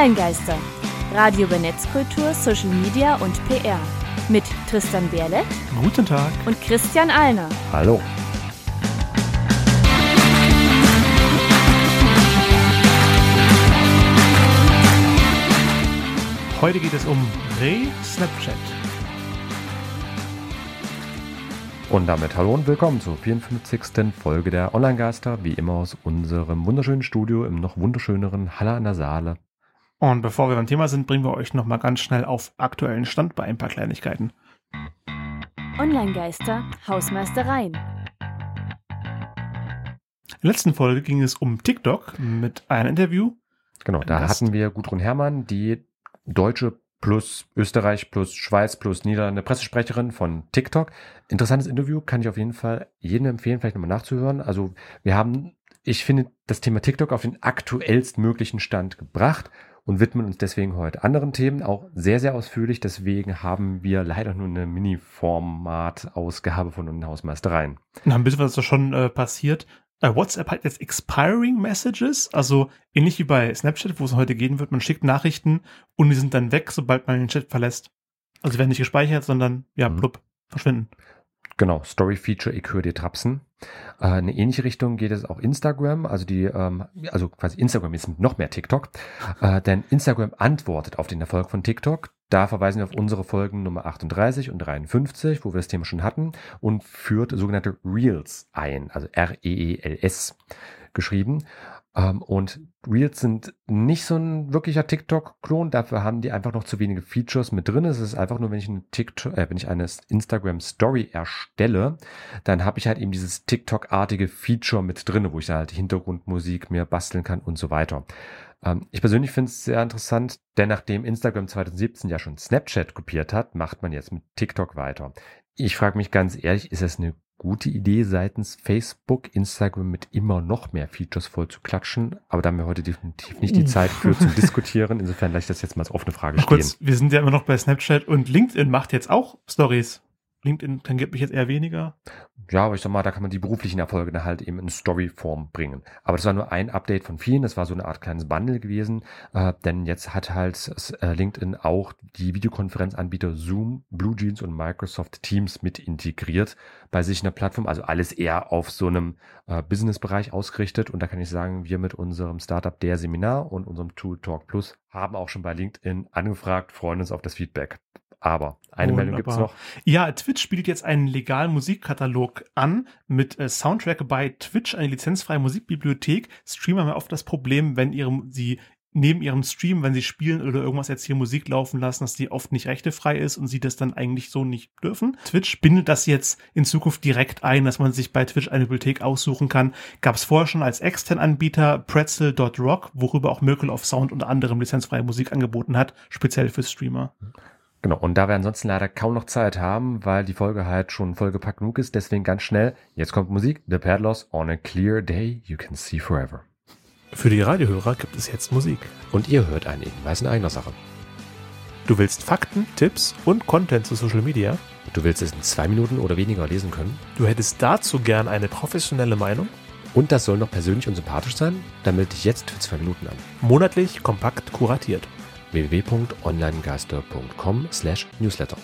Online-Geister. Radio über Netzkultur, Social Media und PR. Mit Tristan Berlet. Guten Tag. Und Christian Alner. Hallo. Heute geht es um Re-Snapchat. Und damit hallo und willkommen zur 54. Folge der Online-Geister, wie immer aus unserem wunderschönen Studio im noch wunderschöneren Halle an der Saale. Und bevor wir beim Thema sind, bringen wir euch nochmal ganz schnell auf aktuellen Stand bei ein paar Kleinigkeiten. Online-Geister, Hausmeistereien. In der letzten Folge ging es um TikTok mit einem Interview. Genau, da Gast. hatten wir Gudrun Herrmann, die deutsche plus Österreich plus Schweiz plus Niederlande Pressesprecherin von TikTok. Interessantes Interview, kann ich auf jeden Fall jedem empfehlen, vielleicht nochmal nachzuhören. Also wir haben, ich finde, das Thema TikTok auf den aktuellstmöglichen Stand gebracht und widmen uns deswegen heute anderen Themen, auch sehr, sehr ausführlich. Deswegen haben wir leider nur eine Mini-Format-Ausgabe von den Hausmeistereien. Na, ein bisschen was ist da schon äh, passiert. Äh, WhatsApp hat jetzt Expiring Messages, also ähnlich wie bei Snapchat, wo es heute gehen wird. Man schickt Nachrichten und die sind dann weg, sobald man den Chat verlässt. Also sie werden nicht gespeichert, sondern ja, Mhm. blub, verschwinden. Genau, Story Feature, ich höre dir Trapsen. Äh, eine ähnliche Richtung geht es auch Instagram, also die, ähm, also quasi Instagram ist noch mehr TikTok, äh, denn Instagram antwortet auf den Erfolg von TikTok. Da verweisen wir auf unsere Folgen Nummer 38 und 53, wo wir das Thema schon hatten, und führt sogenannte Reels ein, also R-E-E-L-S geschrieben. Ähm, und Reels sind nicht so ein wirklicher TikTok-Klon, dafür haben die einfach noch zu wenige Features mit drin. Es ist einfach nur, wenn ich eine TikTok, äh, wenn ich eine Instagram Story erstelle, dann habe ich halt eben dieses TikTok-artige Feature mit drin, wo ich dann halt die Hintergrundmusik mir basteln kann und so weiter. Ähm, ich persönlich finde es sehr interessant, denn nachdem Instagram 2017 ja schon Snapchat kopiert hat, macht man jetzt mit TikTok weiter. Ich frage mich ganz ehrlich, ist das eine gute Idee seitens Facebook, Instagram mit immer noch mehr Features voll zu klatschen? Aber da haben wir heute definitiv nicht die Zeit für zum Diskutieren. Insofern lasse ich das jetzt mal als offene Frage Noch stehen. kurz, wir sind ja immer noch bei Snapchat und LinkedIn macht jetzt auch Stories. LinkedIn tangiert mich jetzt eher weniger. Ja, aber ich sag mal, da kann man die beruflichen Erfolge dann halt eben in Storyform bringen. Aber das war nur ein Update von vielen. Das war so eine Art kleines Bundle gewesen. Äh, denn jetzt hat halt äh, LinkedIn auch die Videokonferenzanbieter Zoom, BlueJeans und Microsoft Teams mit integriert bei sich in der Plattform. Also alles eher auf so einem äh, Businessbereich ausgerichtet. Und da kann ich sagen, wir mit unserem Startup der Seminar und unserem Tool Talk Plus haben auch schon bei LinkedIn angefragt, freuen uns auf das Feedback. Aber eine Meldung gibt's Wunderbar. noch. Ja, Twitch bietet jetzt einen legalen Musikkatalog an mit äh, Soundtrack bei Twitch, eine lizenzfreie Musikbibliothek. Streamer haben ja oft das Problem, wenn ihre, sie neben ihrem Stream, wenn sie spielen oder irgendwas jetzt hier Musik laufen lassen, dass die oft nicht rechtefrei ist und sie das dann eigentlich so nicht dürfen. Twitch bindet das jetzt in Zukunft direkt ein, dass man sich bei Twitch eine Bibliothek aussuchen kann. Gab es vorher schon als externen Anbieter Pretzel.rock, worüber auch Miracle of Sound unter anderem lizenzfreie Musik angeboten hat, speziell für Streamer. Genau, und da wir ansonsten leider kaum noch Zeit haben, weil die Folge halt schon vollgepackt genug ist, deswegen ganz schnell, jetzt kommt Musik, The Padloss, On a Clear Day You Can See Forever. Für die Radiohörer gibt es jetzt Musik. Und ihr hört einen Hinweis in eigener Sache. Du willst Fakten, Tipps und Content zu Social Media? Du willst es in zwei Minuten oder weniger lesen können? Du hättest dazu gern eine professionelle Meinung? Und das soll noch persönlich und sympathisch sein? Dann melde dich jetzt für zwei Minuten an. Monatlich kompakt kuratiert. www.onlinegeister.com slash newsletter.